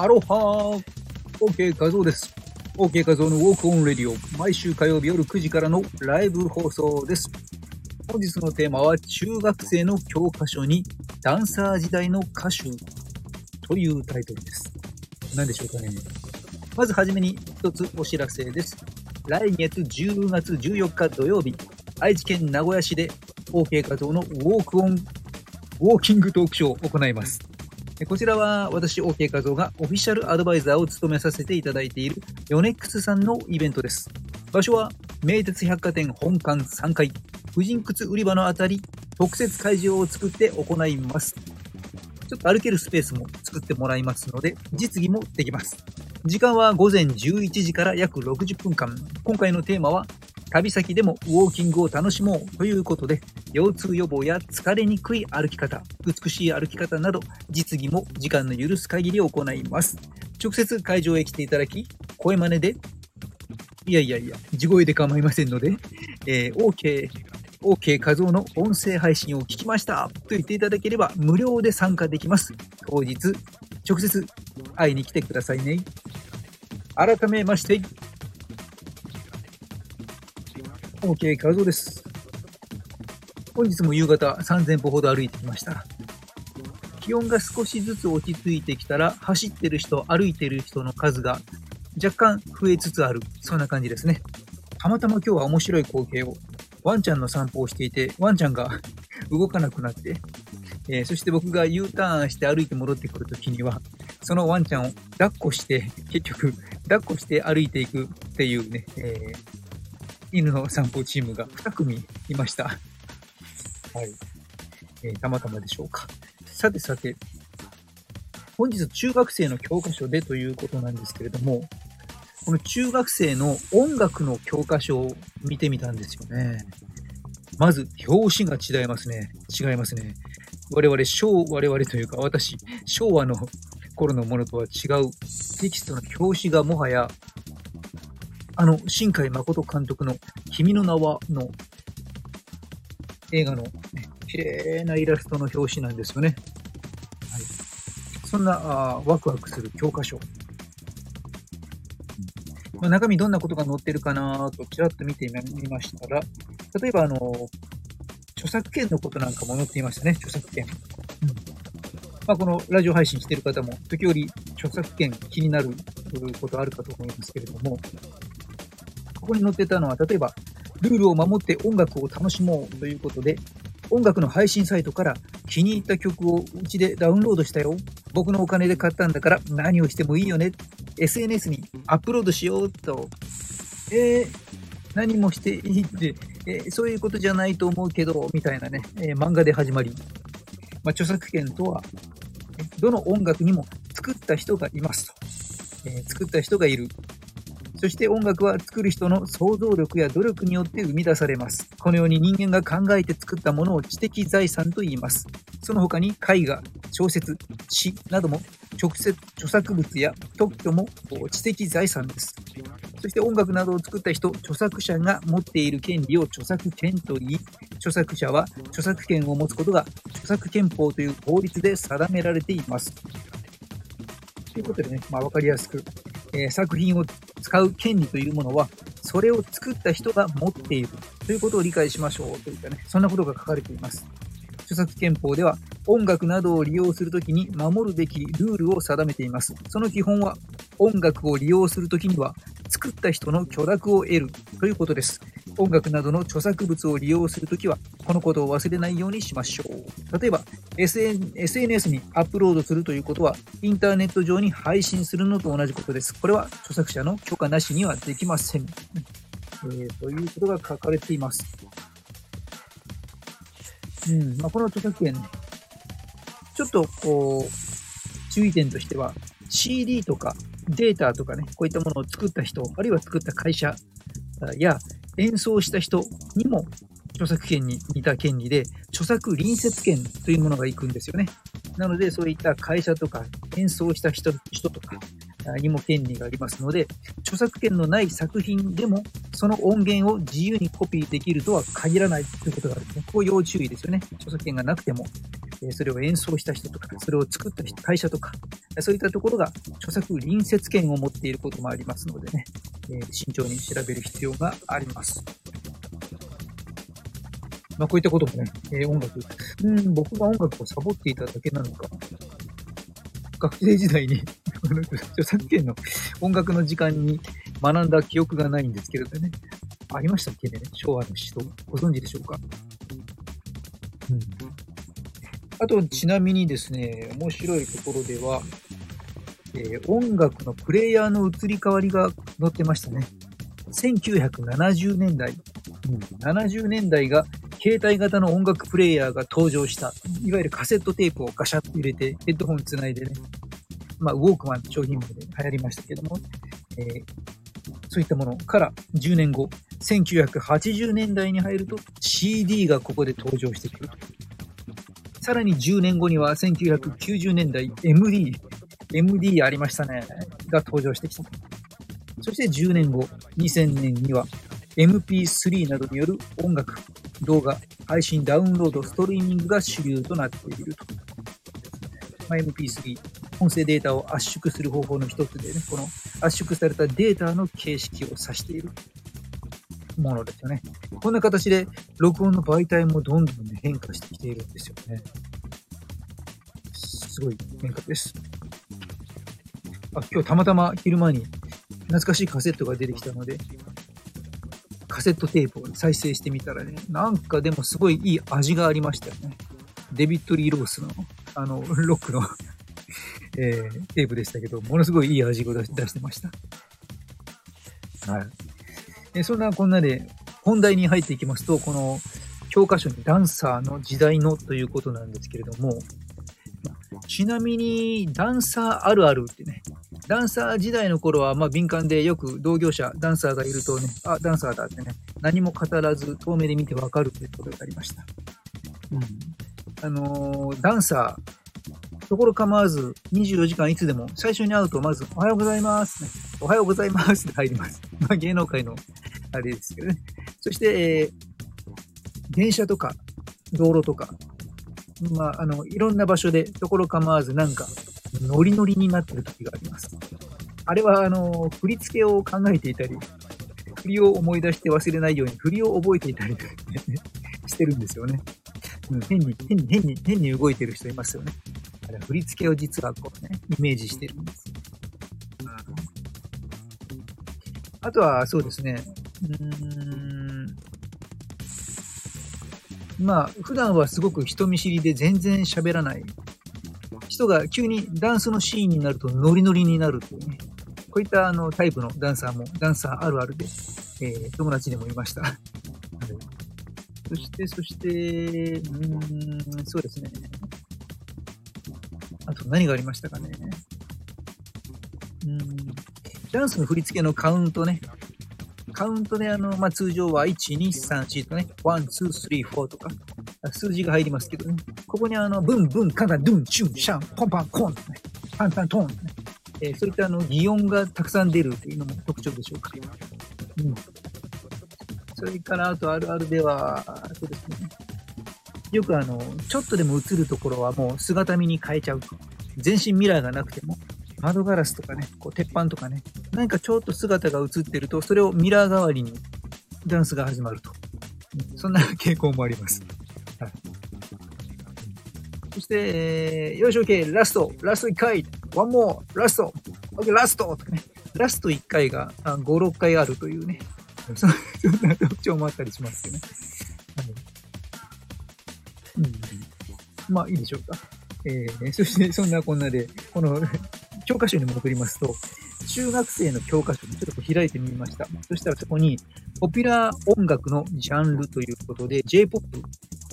アロハー !OK 画像です。OK 画像のウォークオンレディオ、毎週火曜日夜9時からのライブ放送です。本日のテーマは、中学生の教科書にダンサー時代の歌手というタイトルです。何でしょうかね。まずはじめに一つお知らせです。来月10月14日土曜日、愛知県名古屋市で OK 画像のウォークオン、ウォーキングトークショーを行います。こちらは私 OK 画像がオフィシャルアドバイザーを務めさせていただいているヨネックスさんのイベントです。場所は名鉄百貨店本館3階、婦人靴売り場のあたり、特設会場を作って行います。ちょっと歩けるスペースも作ってもらいますので、実技もできます。時間は午前11時から約60分間。今回のテーマは、旅先でもウォーキングを楽しもうということで、腰痛予防や疲れにくい歩き方、美しい歩き方など、実技も時間の許す限り行います。直接会場へ来ていただき、声真似で、いやいやいや、地声で構いませんので、えー OK、OK 画像の音声配信を聞きましたと言っていただければ無料で参加できます。当日、直接会いに来てくださいね。改めまして、OK 画像です。本日も夕方3000歩ほど歩いてきました。気温が少しずつ落ち着いてきたら、走ってる人、歩いてる人の数が若干増えつつある。そんな感じですね。たまたま今日は面白い光景を、ワンちゃんの散歩をしていて、ワンちゃんが 動かなくなって、えーそして僕が U ターンして歩いて戻ってくるときには、そのワンちゃんを抱っこして、結局、抱っこして歩いていくっていうね、えー犬の散歩チームが2組いました。はい。えーたまたまでしょうか。さてさて、本日中学生の教科書でということなんですけれども、この中学生の音楽の教科書を見てみたんですよね。まず、表紙が違いますね。違いますね。我々、昭、我々というか、私、昭和の頃のものとは違うテキストの表紙がもはや、あの、新海誠監督の君の名はの映画の、ね、綺麗なイラストの表紙なんですよね。はい。そんな、あーワクワクする教科書。まあ、中身どんなことが載ってるかなとちらっと見てみましたら、例えばあの、著作権のことなんかも載っていましたね、著作権。うんまあ、このラジオ配信している方も、時折著作権気になることあるかと思いますけれども、ここに載ってたのは、例えば、ルールを守って音楽を楽しもうということで、音楽の配信サイトから気に入った曲をうちでダウンロードしたよ。僕のお金で買ったんだから何をしてもいいよね。SNS にアップロードしようと。えー、何もしていいって、えーそういうことじゃないと思うけど、みたいなね、えー漫画で始まり。まあ、著作権とは、どの音楽にも作った人がいますと。え作った人がいる。そして音楽は作る人の想像力や努力によって生み出されます。このように人間が考えて作ったものを知的財産と言います。その他に絵画、小説、詩なども直接著作物や特許も知的財産です。そして音楽などを作った人、著作者が持っている権利を著作権と言い、著作者は著作権を持つことが著作権法という法律で定められています。ということでね、まあ、わかりやすく、え作品を使う権利というものは、それを作った人が持っているということを理解しましょうといったね、そんなことが書かれています。著作権法では、音楽などを利用するときに守るべきルールを定めています。その基本は、音楽を利用するときには、作った人の許諾を得るということです。音楽などの著作物を利用するときは、このことを忘れないようにしましょう。例えば、SN SNS にアップロードするということは、インターネット上に配信するのと同じことです。これは著作者の許可なしにはできません。えーということが書かれています。うん、まあ、この著作権、ちょっとこう、注意点としては、CD とかデータとかね、こういったものを作った人、あるいは作った会社や演奏した人にも著作権に似た権利で、著作隣接権というものがいくんですよね。なので、そういった会社とか演奏した人人とかにも権利がありますので、著作権のない作品でも、その音源を自由にコピーできるとは限らないということがあるんですね。ここ要注意ですよね。著作権がなくても。それを演奏した人とか、それを作った会社とか、そういったところが著作隣接権を持っていることもありますのでね、慎重に調べる必要があります。まあ、こういったこともね、え音楽、うん、僕が音楽をサボっていただけなのか、学生時代に著作権の音楽の時間に学んだ記憶がないんですけれどね。ありましたっけね昭和の人。ご存知でしょうかうん。あと、ちなみにですね、面白いところでは、えー、音楽のプレイヤーの移り変わりが載ってましたね。1970年代、うん、70年代が携帯型の音楽プレイヤーが登場した。いわゆるカセットテープをガシャッと入れてヘッドホンつないでね。まあ、ウォークマン商品名で流行りましたけども、えー、そういったものから10年後、1980年代に入ると CD がここで登場してくる。さらに10年後には1990年代 MD、MD ありましたね、が登場してきた。そして10年後、2000年には MP3 などによる音楽、動画、配信、ダウンロード、ストリーミングが主流となっていると。まあ、MP3、音声データを圧縮する方法の一つでね、この圧縮されたデータの形式を指しているものですよね。こんな形で録音の媒体もどんどん、ね、変化してきているんですよね。すごい変化です。あ、今日たまたま昼間に懐かしいカセットが出てきたので、カセットテープを再生してみたらね、なんかでもすごいいい味がありましたよね。デビッド・リー・ロースの、あの、ロックの えー、テープでしたけど、ものすごいいい味を出してました。はい。えそんなこんなで、本題に入っていきますと、この教科書にダンサーの時代のということなんですけれども、ちなみにダンサーあるあるってね、ダンサー時代の頃はまあ敏感でよく同業者、ダンサーがいるとね、あ、ダンサーだってね、何も語らず遠目で見てわかるということがありました。うん。あのー、ダンサー、ところ構わず、24時間いつでも、最初に会うと、まず、おはようございます、ね。おはようございますって入ります。まあ、芸能界の、あれですけどね。そして、えー、電車とか、道路とか、まあ、あの、いろんな場所で、ところ構わず、なんか、ノリノリになってる時があります。あれは、あの、振り付けを考えていたり、振りを思い出して忘れないように、振りを覚えていたり してるんですよね。うん、変に、変に、変に、変に動いてる人いますよね。あれ振り付けを実はこうね、イメージしてるんです。あとは、そうですね。うん。まあ、普段はすごく人見知りで全然喋らない人が急にダンスのシーンになるとノリノリになるというね。こういったあのタイプのダンサーも、ダンサーあるあるで、えー、友達でもいました。そして、そして、うーん、そうですね。あと何がありましたかね。うん。ダンスの振り付けのカウントね。カウントであの、まあ、通常は1、2、3、4とね、1、2、3、4とか、数字が入りますけどね。ここにあの、ブンブン、カンカン、ドゥン、チュン、シャン、ポンパン、コン、ね、パンタン、トン、ね。えー、そういったあの、擬音がたくさん出るというのも特徴でしょうか。うん。それからあとあるあるでは、そうですね。よくあの、ちょっとでも映るところはもう姿見に変えちゃう。全身ミラーがなくても、窓ガラスとかね、こう鉄板とかね、何かちょっと姿が映ってると、それをミラー代わりにダンスが始まると。そんな傾向もあります。そして、えー、よし、OK、ラスト、ラスト1回、ワンモー、ラスト、OK、ラストとかね、ラスト1回が5、6回あるというね、そんな特徴もあったりしますけどね。うん、まあいいでしょうか。えー、そしてそんなこんなで、この教科書に戻りますと、中学生の教科書にちょっと開いてみました。そしたらそこに、ポピュラー音楽のジャンルということで、J-POP。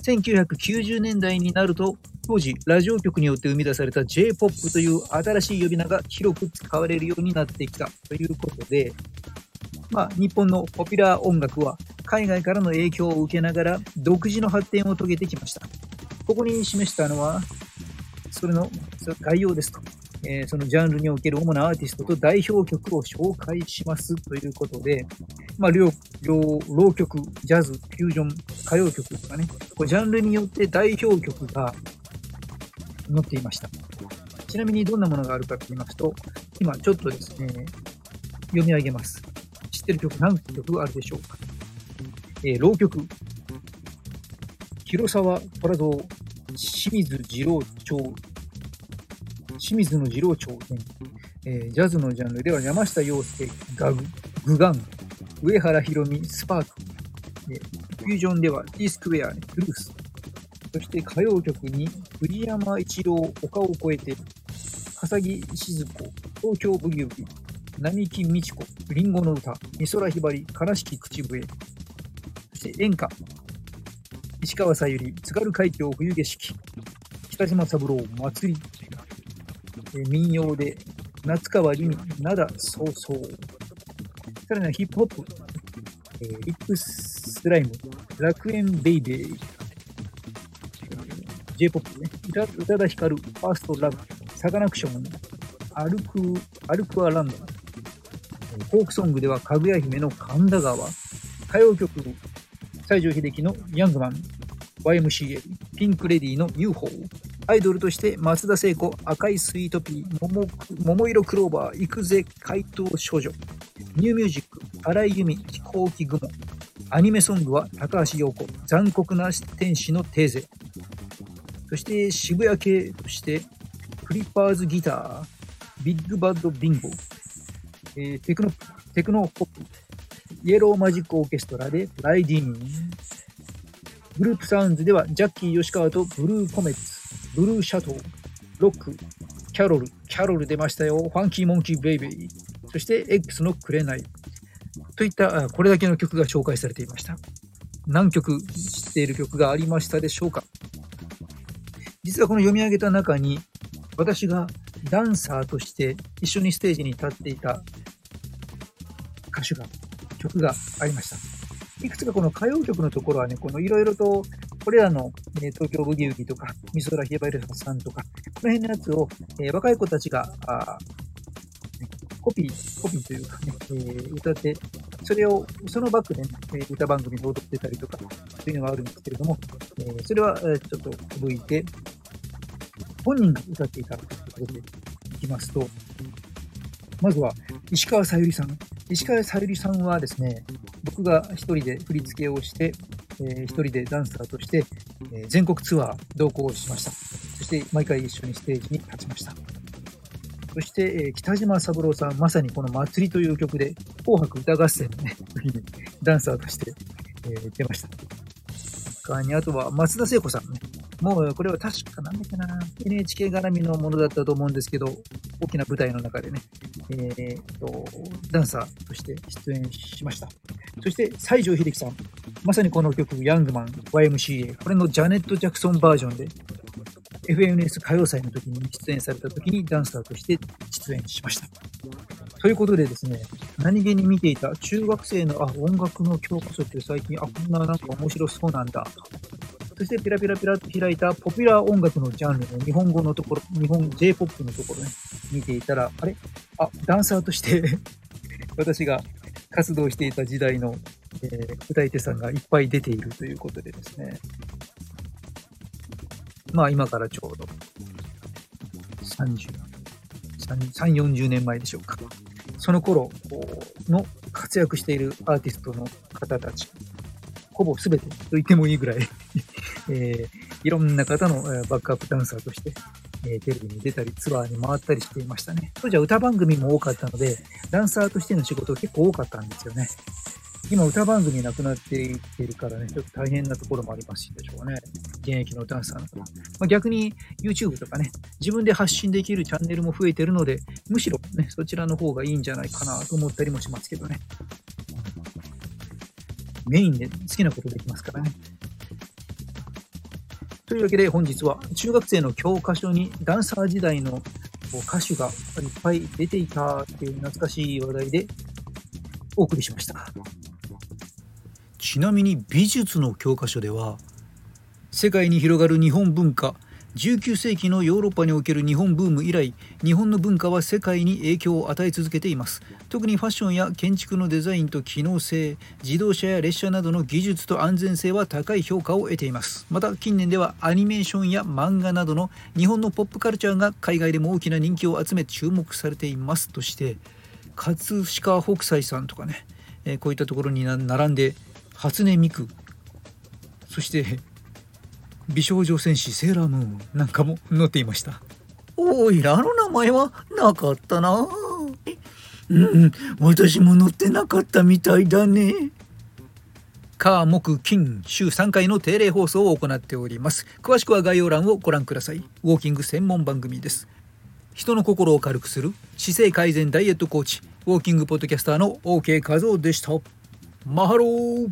1990年代になると、当時、ラジオ局によって生み出された J-POP という新しい呼び名が広く使われるようになってきたということで、まあ、日本のポピュラー音楽は海外からの影響を受けながら独自の発展を遂げてきました。ここに示したのは、それの概要ですと。えー、そのジャンルにおける主なアーティストと代表曲を紹介しますということで、まあ、両、両、浪曲、ジャズ、フュージョン、歌謡曲とかね、こジャンルによって代表曲が載っていました。ちなみにどんなものがあるかと言いますと、今ちょっとですね、読み上げます。知ってる曲何曲あるでしょうか？えー、浪曲。広沢虎蔵、清水二郎町、清水の二郎町編、えー、ジャズのジャンルでは山下洋介、ガグ、グガン、上原ひろみ、スパーク、えー、フュージョンでは T スクエア、ブルース、そして歌謡曲に栗山一郎、丘を越えて、笠木静子、東京ブギウギ、並木美智子、リンゴの歌、美空ひばり、悲しき口笛、そして演歌、石川さゆり、津軽海峡冬景色、北島三郎、祭り、え民謡で夏川りみ、灘そうそう。さらにはヒップホップ、えー、リップスライム、楽園ベイベー、J-POP ね、宇多田ヒカル、ファーストラブ、サカナクション、歩く、歩くアランド、フォークソングでは、かぐや姫の神田川、歌謡曲、西城秀樹のヤングマン、YMCA、ピンクレディの UFO、アイドルとして松田聖子、赤いスイートピー、ももいろクローバー、行くぜ怪盗少女、ニューミュージック、荒井由実、ひこうき雲、アニメソングは高橋洋子、残酷な天使のテーゼ、そして渋谷系としてクリッパーズギター、ビッグバッドビンゴ、えー、テクノ、テクノポップ、イエローマジックオーケストラでライディン。グ、グループサウンズではジャッキー吉川とブルーコメッツ、ブルーシャトー、ロック、キャロル、キャロル出ましたよ、ファンキーモンキーベイベー、そして X のくれない。といったこれだけの曲が紹介されていました。何曲知っている曲がありましたでしょうか実はこの読み上げた中に私がダンサーとして一緒にステージに立っていた歌手が、曲がありました。いくつかこの歌謡曲のところはね、このいろいろとこれらの、え、東京ブギウギとか、美空ひばりさんとか、この辺のやつを、え、若い子たちが、あコピー、コピーというかね、えー、歌って、それを、そのバックでね、歌番組で踊ってたりとか、そういうのがあるんですけれども、えー、それは、え、ちょっと省いて、本人が歌っていたということでいきますと、まずは、石川さゆりさん。石川さゆりさんはですね、僕が一人で振り付けをして、えー、一人でダンサーとして、えー、全国ツアー同行しました。そして毎回一緒にステージに立ちました。そして、えー、北島三郎さん、まさにこの祭りという曲で、紅白歌合戦のね、時にダンサーとして、えー、出ました。他に、あとは松田聖子さんね。もうこれは確かなんだっけな、NHK 絡みのものだったと思うんですけど、大きな舞台の中でね、えー、と、ダンサーとして出演しました。そして、西城秀樹さん。まさにこの曲、ヤングマン YMCA。これのジャネット・ジャクソンバージョンで、FNS 歌謡祭の時に出演された時にダンサーとして出演しました。ということでですね、何気に見ていた中学生のあ音楽の教科書って最近、あ、こんななんか面白そうなんだ。そしてピラピラピラと開いたポピュラー音楽のジャンルの日本語のところ、日本 J-POP のところね、見ていたら、あれ？あ、ダンサーとして 私が活動していた時代の、えー、歌い手さんがいっぱい出ているということでですね。まあ今からちょうど30、3、40年前でしょうか。その頃の活躍しているアーティストの方たち、ほぼ全てと言ってもいいぐらい えー、いろんな方のバックアップダンサーとしてえテレビに出たりツアーに回ったりしていましたね。当時は歌番組も多かったので、ダンサーとしての仕事結構多かったんですよね。今歌番組なくなっていってるからね、ちょっと大変なところもありますでしょうね。現役のダンサーの方。まあ、逆に YouTube とかね、自分で発信できるチャンネルも増えてるので、むしろね、そちらの方がいいんじゃないかなと思ったりもしますけどね。メインで好きなことできますからね。というわけで本日は中学生の教科書にダンサー時代の歌手がいっぱい出ていたっていう懐かしい話題でお送りしました。ちなみに美術の教科書では世界に広がる日本文化19世紀のヨーロッパにおける日本ブーム以来日本の文化は世界に影響を与え続けています。特にファッションや建築のデザインと機能性自動車や列車などの技術と安全性は高い評価を得ています。また近年ではアニメーションや漫画などの日本のポップカルチャーが海外でも大きな人気を集め注目されていますとして葛飾北斎さんとかね、え、こういったところに並んで初音ミクそして美少女戦士セーラームーンなんかも載っていました。おいらの名前はなかったな。うん私も載ってなかったみたいだね。火木金週3回の定例放送を行っております。詳しくは概要欄をご覧ください。ウォーキング専門番組です。人の心を軽くする姿勢改善ダイエットコーチ。ウォーキングポッドキャスターの OK 画像でした。マハロー